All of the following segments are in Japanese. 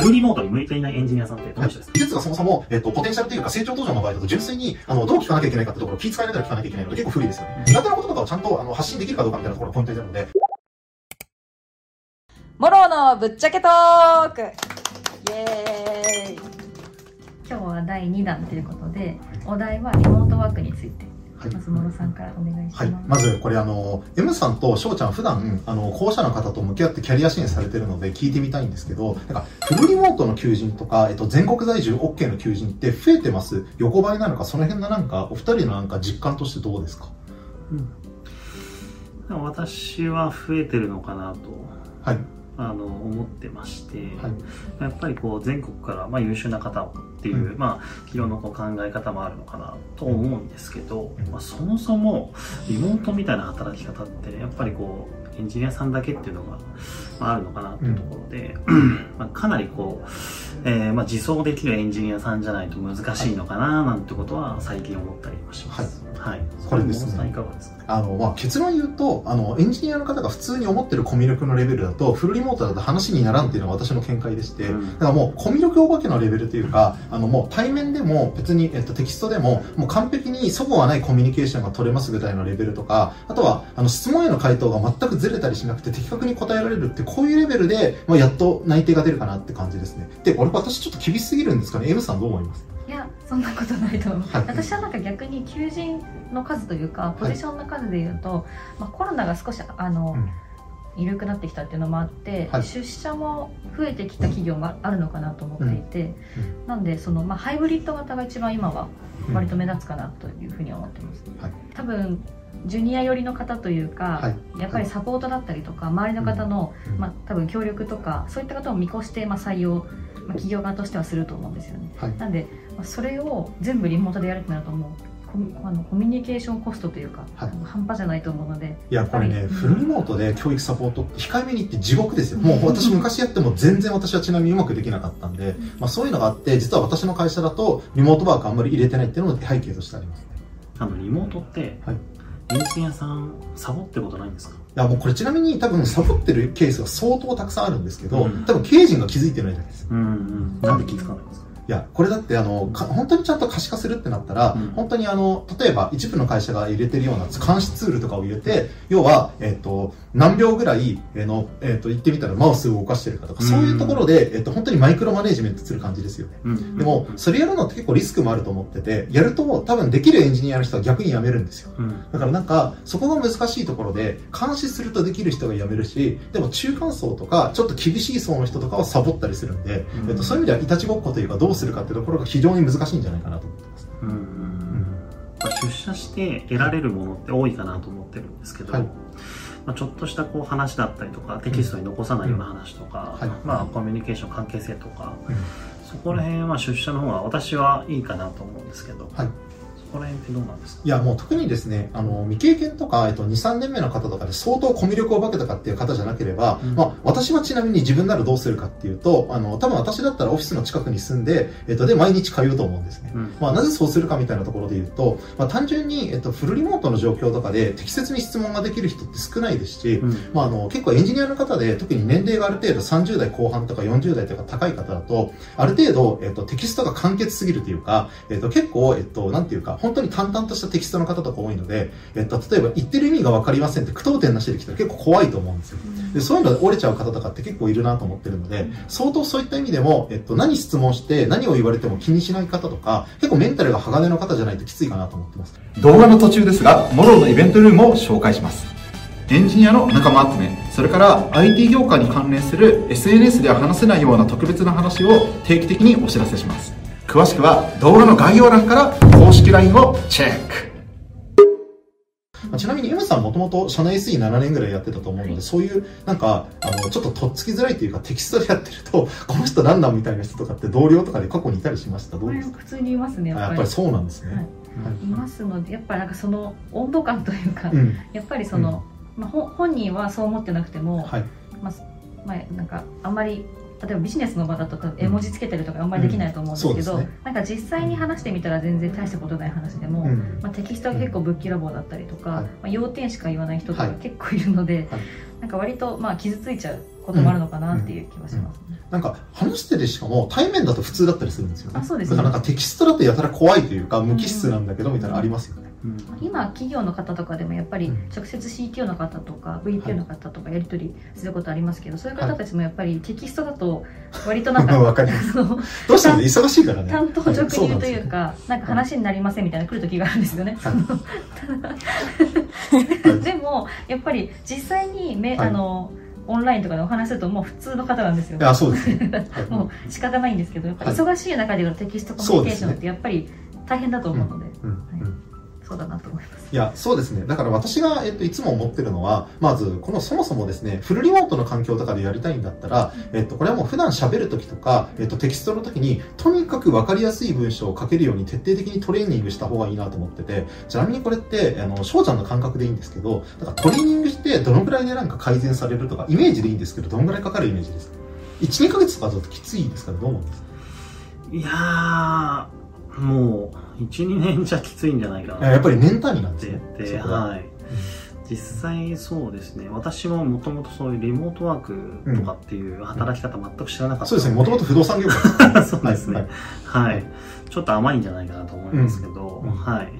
フルリモートに向いていないエンジニアさんってどういう人ですか、技術がそもそも、えっと、ポテンシャルというか成長途上の場合だと純粋に、あの、どう聞かなきゃいけないかってところを気遣いながら聞かなきゃいけないので結構不利ですよね。苦手なこととかをちゃんとあの発信できるかどうかみたいなところがポイントになるので。モロのぶっちゃけトークイエーイ今日は第2弾ということで、お題はリモートワークについて、はいまず諸さんからお願いします。はい。まず、これあの、M さんと翔ちゃん普段、あの、校舎の方と向き合ってキャリア支援されてるので聞いてみたいんですけど、なんか、フルリモートの求人とか、えっと、全国在住 OK の求人って増えてます横ばいなのか、その辺のなんか、お二人のなんか実感としてどうですか？でも私は増えてるのかなとはい。あの思ってまして、はい。やっぱりこう全国からまあ優秀な方っていう、うまあ企業のこう考え方もあるのかなと思うんですけど、うん。まあ、そもそもリモートみたいな働き方ってやっぱりこうエンジニアさんだけっていうのが、まあ、あるのかなっていうところで、まあかなりこう、えーまあ、自走できるエンジニアさんじゃないと難しいのかななんてことは最近思ったりはします。はい。これですねいかがですかあの、まあ、結論言うと、あの、エンジニアの方が普通に思ってるコミュ力のレベルだと、フルリモートだと話にならんっていうのが私の見解でして、うんだからもう、コミュ力お化けのレベルというか、あの、もう対面でも別に、えっと、テキストでも、もう完璧にそこはないコミュニケーションが取れますぐらいのレベルとか、あとは、あの、質問への回答が全くずれたりしなくて的確に答えられるって、こういうレベルで、まあ、やっと内定が出るかなって感じですね。で、俺、私ちょっと厳しすぎるんですかね ?M さんどう思います？いや、そんなことないと思う。はい。私はなんか逆に求人の数というか、ポジションの数でいうと、まあ、コロナが少しあの、うん。緩くなってきたっていうのもあって、はい。出社も増えてきた企業もあるのかなと思っていて、うなんでその、まあ、ハイブリッド型が一番今は割と目立つかなというふうに思ってます、はい。多分ジュニア寄りの方というか、はい。やっぱりサポートだったりとか周りの方の、うん。まあ、多分協力とかそういった方を見越して、まあ、採用、まあ、企業側としてはすると思うんですよね。はい。なんで、まあ、それを全部リモートでやるってなるともうコミあのコミュニケーションコストというか、はい。半端じゃないと思うのでいや、これね、やっぱり。フルリモートで教育サポートって控えめに言って地獄ですよ。もう私昔やっても全然私はちなみにうまくできなかったんで、まあそういうのがあって、実は私の会社だとリモートワークあんまり入れてないっていうのが背景としてありますね。あのリモートって、はい。エンジニアさんサボってことないんですか？いや、もうこれちなみに多分サボってるケースが相当たくさんあるんですけど、うん。多分経営陣が気づいてないじゃないですか。うんうん。なんで気づかないんですか？いや、これだってあの、か本当にちゃんと可視化するってなったら、うん。本当にあの、例えば一部の会社が入れてるような監視ツールとかを入れて、要は、えっ、と、何秒ぐらい、えーの、えっ、と、言ってみたらマウスを動かしてるかとか、うん。そういうところで、えっ、と、本当にマイクロマネジメントする感じですよね。うん。でも、それやるのって結構リスクもあると思ってて、やると多分できるエンジニアの人は逆に辞めるんですよ。うん。だからなんか、そこが難しいところで、監視するとできる人が辞めるし、でも中間層とか、ちょっと厳しい層の人とかはサボったりするんで、うん。えっと、そういう意味ではいたちごっこというか、どうするかっていうところが非常に難しいんじゃないかなと思ってます。うんうん。まあ出社して得られるものって多いかなと思ってるんですけど、はい。まあ、ちょっとしたこう話だったりとかテキストに残さないような話とか、はいまあ、コミュニケーション関係性とか、うんそこら辺は出社の方が私はいいかなと思うんですけど、はい。そこら辺ってどうなんですか？いや、もう特にですね、あの、未経験とか、えっと、2、3年目の方とかで相当コミュ力を化けたかっていう方じゃなければ、うん。まあ、私はちなみに自分ならどうするかっていうと、あの、多分私だったらオフィスの近くに住んで、えっと、で、毎日通うと思うんですね。うん。まあ、なぜそうするかみたいなところで言うと、まあ、単純に、えっと、フルリモートの状況とかで適切に質問ができる人って少ないですし、うん。まあ、あの結構エンジニアの方で特に年齢がある程度30代後半とか40代とか高い方だとある程度、えっと、テキストが簡潔すぎるというか、えっと、結構、えっと、なんていうか本当に淡々としたテキストの方とか多いので、えっと、例えば言ってる意味が分かりませんって句読点なしで来たら結構怖いと思うんですよでそういうので折れちゃう方とかって結構いるなと思ってるので相当そういった意味でも、えっと、何質問して何を言われても気にしない方とか結構メンタルが鋼の方じゃないときついかなと思ってます動画の途中ですが、モロのイベントルームを紹介します。エンジニアの仲間集め、それから IT 業界に関連する SNS では話せないような特別な話を定期的にお知らせします。詳しくは動画の概要欄から公式 LINE をチェック。まあちなみに M さんもともと社内 SE7 年ぐらいやってたと思うので、そういう、なんか、あの、ちょっととっつきづらいというか、テキストでやってると、この人何なんみたいな人とかって同僚とかで過去にいたりしました？どうですか？普通にいますねやっぱりあやっぱりそうなんですね。はいいますのでやっぱりなんかその温度感というか、うん。やっぱりその、まあ、ほ本人はそう思ってなくても、はい。まあまあ、なんかあんまり例えばビジネスの場だと絵文字つけたりとかあんまりできないと思うんですけど、うんそうですねなんか実際に話してみたら全然大したことない話でも、うん。まあ、テキストが結構ぶっきらぼうだったりとか、はいまあ、要点しか言わない人とかはい結構いるので、はいなんか割とまあ傷ついちゃうこともあるのかなっていう気はしますね。なんか話しててしかも対面だと普通だったりするんですよね。あそうですねだからなんかテキストだとやたら怖いというか無機質なんだけどみたいなのありますよね。うん。今企業の方とかでもやっぱりうん。直接 CTO の方とか VPO の方とかやり取りすることありますけど、そういう方たちもやっぱりテキストだと割となんか わかります。どうしてもね忙しいからね。担当直入というか、なんか話になりませんみたいな来る時があるんですよね。はい。でもやっぱり実際にめ、はい。あのオンラインとかでお話しするともう普通の方なんですよ。い。やそうですね。はい。もう仕方ないんですけど、やっぱはい。忙しい中でのテキストコミュニケーションってやっぱり大変だと思うので、うん。うんそうだなと思います。いや、そうですね。だから私が、えっと、いつも思ってるのは、まず、このそもそもですね、フルリモートの環境とかでやりたいんだったら、えっと、これはもう普段喋るときとか、えっと、テキストのときに、とにかく分かりやすい文章を書けるように徹底的にトレーニングした方がいいなと思ってて、ちなみにこれって、あの、翔ちゃんの感覚でいいんですけど、だからトレーニングしてどのぐらいでなんか改善されるとか、イメージでいいんですけど、どのぐらいかかるイメージですか ?1、2ヶ月とかだときついですかね？どう思うんですか？いやー、もう、1、2年じゃきついんじゃないかな。やっぱり年単位なんってですね。言って、は。はい。実際そうですね、私ももともとそういうリモートワークとかっていう働き方全く知らなかったそうですね、もともと不動産業界。そうですね。はい。はい。ちょっと甘いんじゃないかなと思いますけど、うん。うん。はい。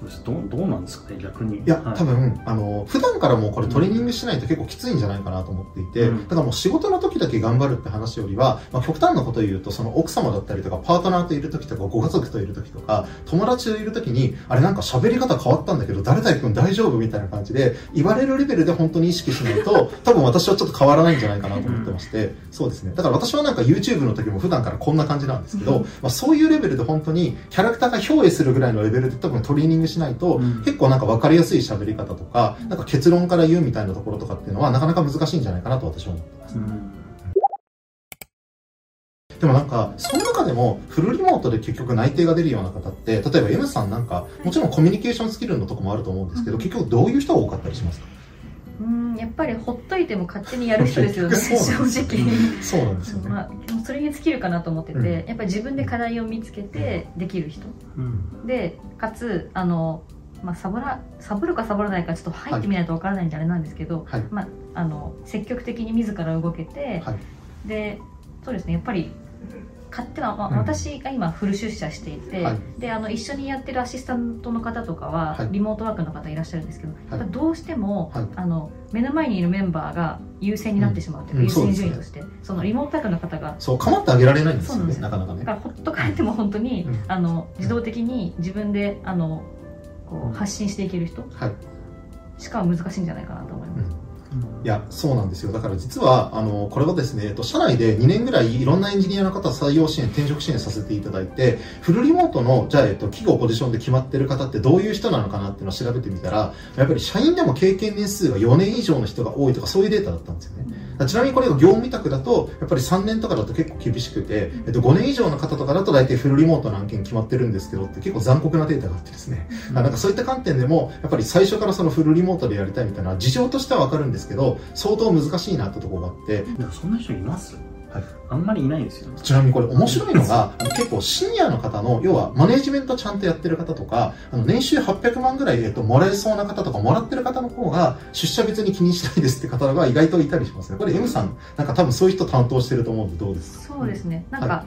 そうです。どう、どうなんですかね、逆に。いや、はい多分、あの、普段からもうこれトレーニングしないと結構きついんじゃないかなと思っていて、うんだからもう仕事の時だけ頑張るって話よりは、まあ、極端なことを言うと、その奥様だったりとか、パートナーといる時とか、ご家族といる時とか、友達といる時に、あれなんか喋り方変わったんだけど、誰々君大丈夫みたいな感じで、言われるレベルで本当に意識しないと、多分私はちょっと変わらないんじゃないかなと思ってまして、そうですね。だから私はなんか YouTube の時も普段からこんな感じなんですけど、まあ、そういうレベルで本当にキャラクターが憑依するぐらいのレベルで多分トレーニングしないと、うん結構なんか分かりやすい喋り方とか、なんか結論から言うみたいなところとかっていうのはなかなか難しいんじゃないかなと私は思ってます。うん。でもなんか、その中でもフルリモートで結局内定が出るような方って、例えば M さんなんか、もちろんコミュニケーションスキルのとこもあると思うんですけど、結局どういう人が多かったりしますか？うん、やっぱりほっといても勝手にやる人ですよね、正直。そうなんですよね。まあ、それに尽きるかなと思ってて、うん。やっぱり自分で課題を見つけてできる人。うん。でかつあの、まあ、サボらサボるかサボらないかちょっと入ってみないとわからないんであれなんですけど、はい。まあ、あの積極的に自ら動けて、はい。でそうですねやっぱり勝手な、まあうん。私が今フル出社していて、はい。であの一緒にやってるアシスタントの方とかは、はい。リモートワークの方いらっしゃるんですけど、はい。やっぱどうしても、はい。あの目の前にいるメンバーが優先になってしまうというか、うん優先順位うんとして。そのリモートワークの方がそう、構ってあげられないんですよね、そうなかなかね。だ。からほっとかれても本当に、うん。あの自動的に自分であのこう発信していける人はい。しか難しいんじゃないかなと思います。いや、そうなんですよ。だから実は、あの、これはですね、えっと、社内で2年ぐらいいろんなエンジニアの方採用支援、転職支援させていただいて、フルリモートの、じゃあ、えっと、企業ポジションで決まってる方ってどういう人なのかなっていうのを調べてみたら、やっぱり社員でも経験年数が4年以上の人が多いとか、そういうデータだったんですよね。ちなみにこれが業務委託だと、やっぱり3年とかだと結構厳しくて、えっと、5年以上の方とかだと大体フルリモートの案件決まってるんですけどって結構残酷なデータがあってですね。あなんかそういった観点でも、やっぱり最初からそのフルリモートでやりたいみたいな、事情としてはわかるんですけど、相当難しいなってところがあって、でもそんな人います？はい。あんまりいないですよ。ちなみにこれ面白いのが、結構シニアの方の、要はマネジメントちゃんとやってる方とか、あの年収800万ぐらい、えっと、もらえそうな方とか、もらってる方の方が、出社別に気にしないですって方が意外といたりしますね。これ M さん、なんか多分そういう人担当してると思うんでどうですか？そうですね、なんか、は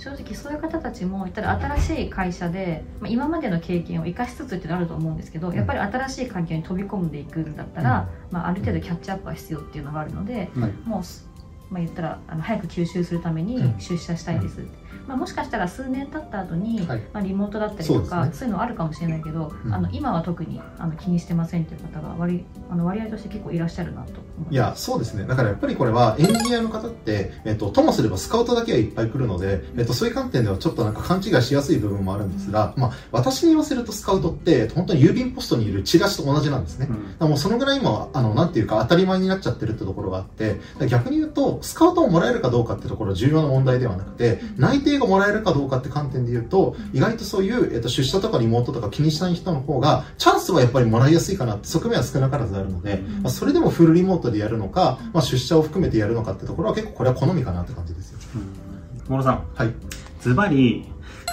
正直そういう方たちも言ったら新しい会社で、まあ、今までの経験を生かしつつっていうのあると思うんですけど、やっぱり新しい環境に飛び込んでいくんだったら、まあ、ある程度キャッチアップは必要っていうのがあるので、はい。もうす、まあ、言ったらあの早く吸収するためにうん。出社したいですって、まあ、もしかしたら数年経った後に、はい。まあ、リモートだったりとかそう,、いうのあるかもしれないけど、うん。あの今は特にあの気にしてませんっていう方が割あの割合として結構いらっしゃるなと思いや、そうですね。だからやっぱりこれはエンジニアの方って、えっと、ともすればスカウトだけはいっぱい来るので、えっと、そういう観点ではちょっとなんか勘違いしやすい部分もあるんですが、まあ、私に言わせるとスカウトって、本当に郵便ポストにいるチラシと同じなんですね。うん。もうそのぐらい今は、あの、なんていうか当たり前になっちゃってるってところがあって、逆に言うと、スカウトをもらえるかどうかってところは重要な問題ではなくて、内定がもらえるかどうかって観点で言うと、意外とそういう、えっと、出社とかリモートとか気にしない人の方が、チャンスはやっぱりもらいやすいかなって側面は少なからずあるので、まあ、それでもフルリモートでやるのか、まあ、出社を含めてやるのかってところは結構これは好みかなって感じですよ。小野さん、はい。ズバリ、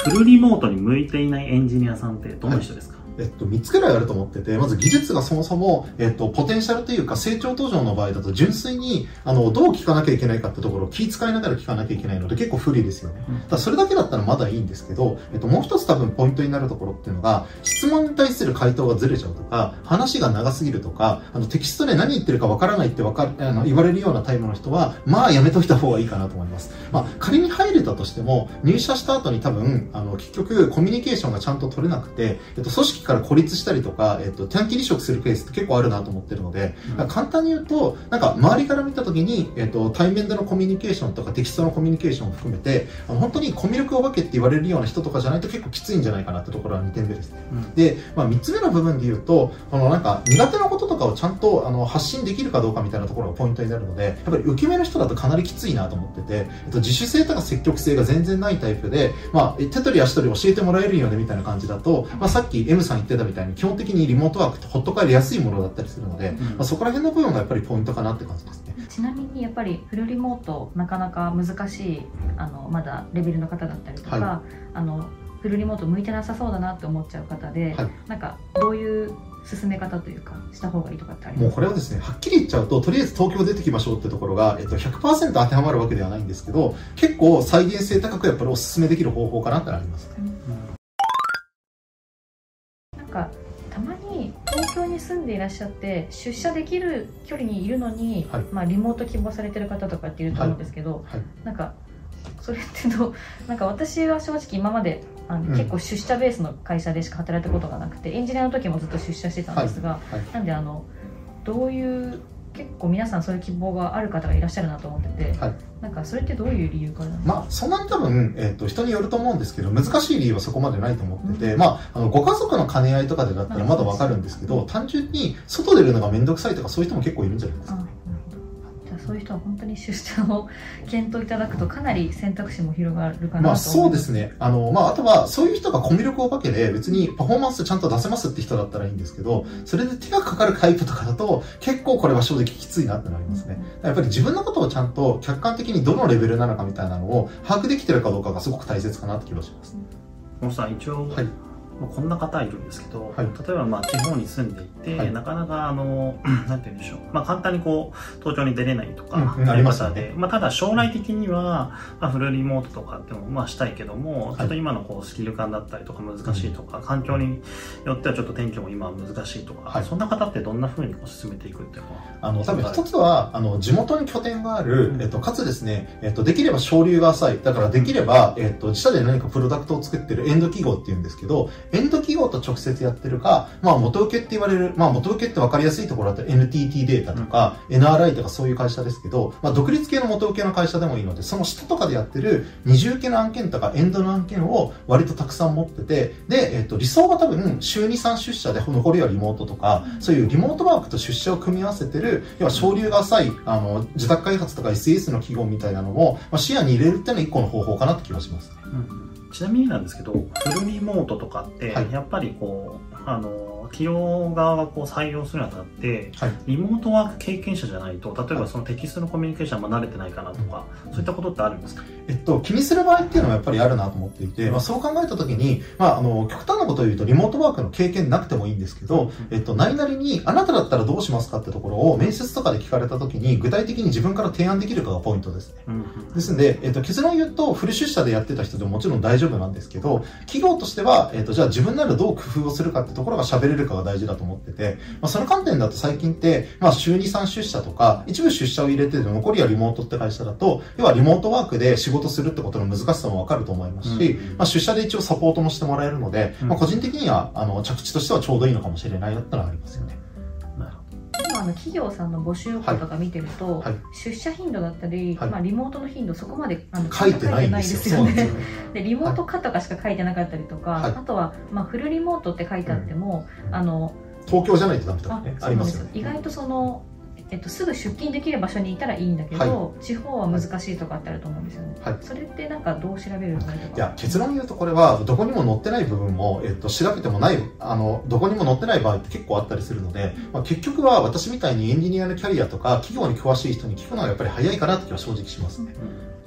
フルリモートに向いていないエンジニアさんってどんな人ですか、えっと、3つくらいあると思ってて、まず技術がそもそも、えっと、ポテンシャルというか成長途上の場合だと純粋に、あの、どう聞かなきゃいけないかってところを気遣いながら聞かなきゃいけないので結構不利ですよね。だそれだけだったらまだいいんですけど、えっと、もう一つ多分ポイントになるところっていうのが、質問に対する回答がずれちゃうとか、話が長すぎるとか、あの、テキストで何言ってるかわからないってわかる、あの、言われるようなタイプの人は、まあやめといた方がいいかなと思います。まあ、仮に入れたとしても、入社した後に多分、あの、結局、コミュニケーションがちゃんと取れなくて、えっと、組織から孤立したりとか、えっと、短期離職するケースって結構あるなと思ってるので、うん簡単に言うと、なんか、周りから見たときに、えっと、対面でのコミュニケーションとかテキストのコミュニケーションを含めて、あの本当にコミュ力お化けって言われるような人とかじゃないと結構きついんじゃないかなってところは2点目ですね。うんで、まあ、3つ目の部分で言うと、あの、なんか、苦手なこととかをちゃんと、あの、発信できるかどうかみたいなところがポイントになるので、やっぱり受け身の人だとかなりきついなと思ってて、えっと、自主性とか積極性が全然ないタイプで、まあ、え手取り足取り教えてもらえるよねみたいな感じだと、まあ、さっき M さん言ってたみたいに、基本的にリモートワークってほっとかれやすいものだったりするので、うん。まあ、そこら辺の部分がやっぱりポイントかなって感じですね。ちなみにやっぱりフルリモートなかなか難しいあのまだレベルの方だったりとか、はあのフルリモート向いてなさそうだなって思っちゃう方で、はい。なんかどういう進め方というかした方がいいとかってあります？もうこれはですね、はっきり言っちゃうと、とりあえず東京出てきましょうってところが、えっと、100%当てはまるわけではないんですけど、結構再現性高くやっぱりお勧めできる方法かなってあります。なんに住んでいらっしゃって出社できる距離にいるのに、はいまあ、リモート希望されてる方とかっていると思うんですけど、はい。なんかそれってどうなんか私は正直今まであの、うん結構出社ベースの会社でしか働いたことがなくてエンジニアの時もずっと出社してたんですが、はい。なんであのどういう結構皆さんそういう希望がある方がいらっしゃるなと思ってて、はい。なんかそれってどういう理由からまあ、そんなに多分、えっ、と、人によると思うんですけど、難しい理由はそこまでないと思ってて、まあ、あの、ご家族の兼ね合いとかでだったらまだわかるんですけど、単純に外出るのがめんどくさいとかそういう人も結構いるんじゃないですか。そういう人は本当に出社を検討いただくとかなり選択肢も広がるかなと思いまあそうですね。あの、まああとは、そういう人がコミュ力お化けで別にパフォーマンスちゃんと出せますって人だったらいいんですけど、それで手がかかるタイプとかだと、結構これは正直きついなってなりますね。やっぱり自分のことをちゃんと客観的にどのレベルなのかみたいなのを把握できてるかどうかがすごく大切かなって気がします。さ一応、はいまあこんな方いるんですけど、はい。例えばまあ地方に住んでいて、はい。なかなかあの なんて言うんでしょう、まあ、簡単にこう東京に出れないとか、うんうんありますよ方ね。で、まあ、ただ将来的には、まあ、フルリモートとかってもまあしたいけども、ちょっと今のこうスキル感だったりとか難しいとか、環境によってはちょっと転居も今は難しいとか、はい。そんな方ってどんなふうにこう進めていくっていうのは？あの、多分一つは、あの、地元に拠点がある、えっと、かつですね、えっと、できれば省流が浅い。だからできれば、えっと、自社で何かプロダクトを作ってるエンド企業って言うんですけど、エンド企業と直接やってるか、まあ、元請けって言われる、まあ、元請けって分かりやすいところだったら NTT データとか、NRI とかそういう会社ですけど、まあ、独立系の元請けの会社でもいいので、その下とかでやってる二重系の案件とかエンドの案件を割とたくさん持ってて、で、えっと、理想は多分、週2、3出社で残りはリモートとか、そういうリモートワークと出社を組み合わせてる、要は省流が浅い、あの、自宅開発とか SS の企業みたいなのも、まあ、視野に入れるっていうのは一個の方法かなって気がします。ね。ちなみになんですけど、フルリモートとかって、はい。やっぱりこう、あの、企業側がこう採用するにあたって、はい。リモートワーク経験者じゃないと、例えばそのテキストのコミュニケーションあんま慣れてないかなとか、そういったことってあるんですか？えっと、気にする場合っていうのはやっぱりあるなと思っていて、まあ、そう考えたときに、まあ、あの、極端なことを言うと、リモートワークの経験なくてもいいんですけど、えっと、何々に、あなただったらどうしますかってところを面接とかで聞かれたときに、具体的に自分から提案できるかがポイントですね。ですんで、えっと、結論言うと、フル出社でやってた人でももちろん大丈夫なんですけど、企業としては、えっと、じゃあ自分ならどう工夫をするかってところが喋れるかが大事だと思ってて、まあ、その観点だと最近って、まあ、週2、3出社とか、一部出社を入れてて残りはリモートって会社だと、要はリモートワークで仕事するってことの難しさもわかると思いますし、うんまあ、出社で一応サポートもしてもらえるので、うん。まあ、個人的には、あの、着地としてはちょうどいいのかもしれないなってのはありますよね。今あの企業さんの募集要項とか見てると、はい。出社頻度だったり、はい。まあ、リモートの頻度そこまであの書いてないんですよ。ねでね。でリモートかとかしか書いてなかったりとか、はい。あとは、まあ、フルリモートって書いてあっても、あの東京じゃないとダメとかね、ありますよね。意外とその、えっと、すぐ出勤できる場所にいたらいいんだけど、地方は難しいとかってあると思うんですよね、はい。それってなんかどう調べるのいや、結論言うとこれは、どこにも載ってない部分も、えっと、調べてもない、あの、どこにも載ってない場合って結構あったりするので、まあ、結局は私みたいにエンジニアのキャリアとか、企業に詳しい人に聞くのがやっぱり早いかなって気は正直しますね。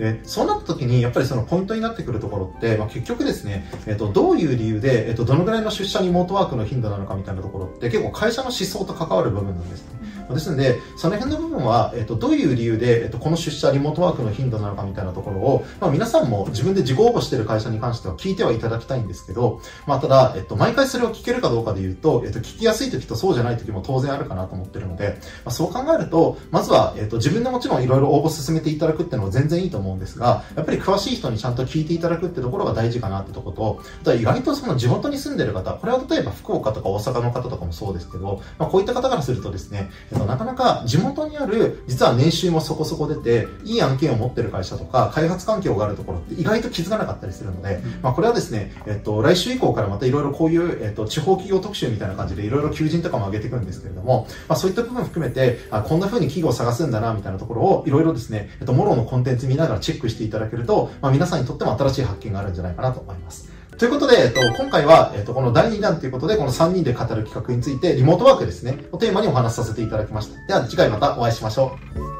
で、そうなった時に、やっぱりそのポイントになってくるところって、まあ、結局ですね、えっ、と、どういう理由で、えっ、と、どのぐらいの出社リモートワークの頻度なのかみたいなところって、結構会社の思想と関わる部分なんですね。ですので、その辺の部分は、えっと、どういう理由で、えっと、この出社、リモートワークの頻度なのかみたいなところを、まあ、皆さんも自分で自己応募している会社に関しては聞いてはいただきたいんですけど、まあ、ただ、えっと、毎回それを聞けるかどうかで言うと、えっと、聞きやすい時とそうじゃない時も当然あるかなと思ってるので、まあ、そう考えると、まずは、えっと、自分でもちろんいろいろ応募進めていただくっていうのは全然いいと思うんですが、やっぱり詳しい人にちゃんと聞いていただくってところが大事かなってところと、あとは意外とその地元に住んでる方、これは例えば福岡とか大阪の方とかもそうですけど、まあ、こういった方からするとですね、と、なかなか地元にある、実は年収もそこそこ出て、いい案件を持ってる会社とか、開発環境があるところって意外と気づかなかったりするので、まあ、これはですね、えっと、来週以降からまたいろいろこういう、えっと、地方企業特集みたいな感じでいろいろ求人とかも上げていくんですけれども、まあ、そういった部分含めて、あこんな風に企業を探すんだな、みたいなところをいろいろですね、えっと、モロのコンテンツ見ながらチェックしていただけると、まあ、皆さんにとっても新しい発見があるんじゃないかなと思います。ということで、えっと、今回は、えっと、この第2弾ということで、この3人で語る企画について、リモートワークですね、をテーマにお話しさせていただきました。では、次回またお会いしましょう。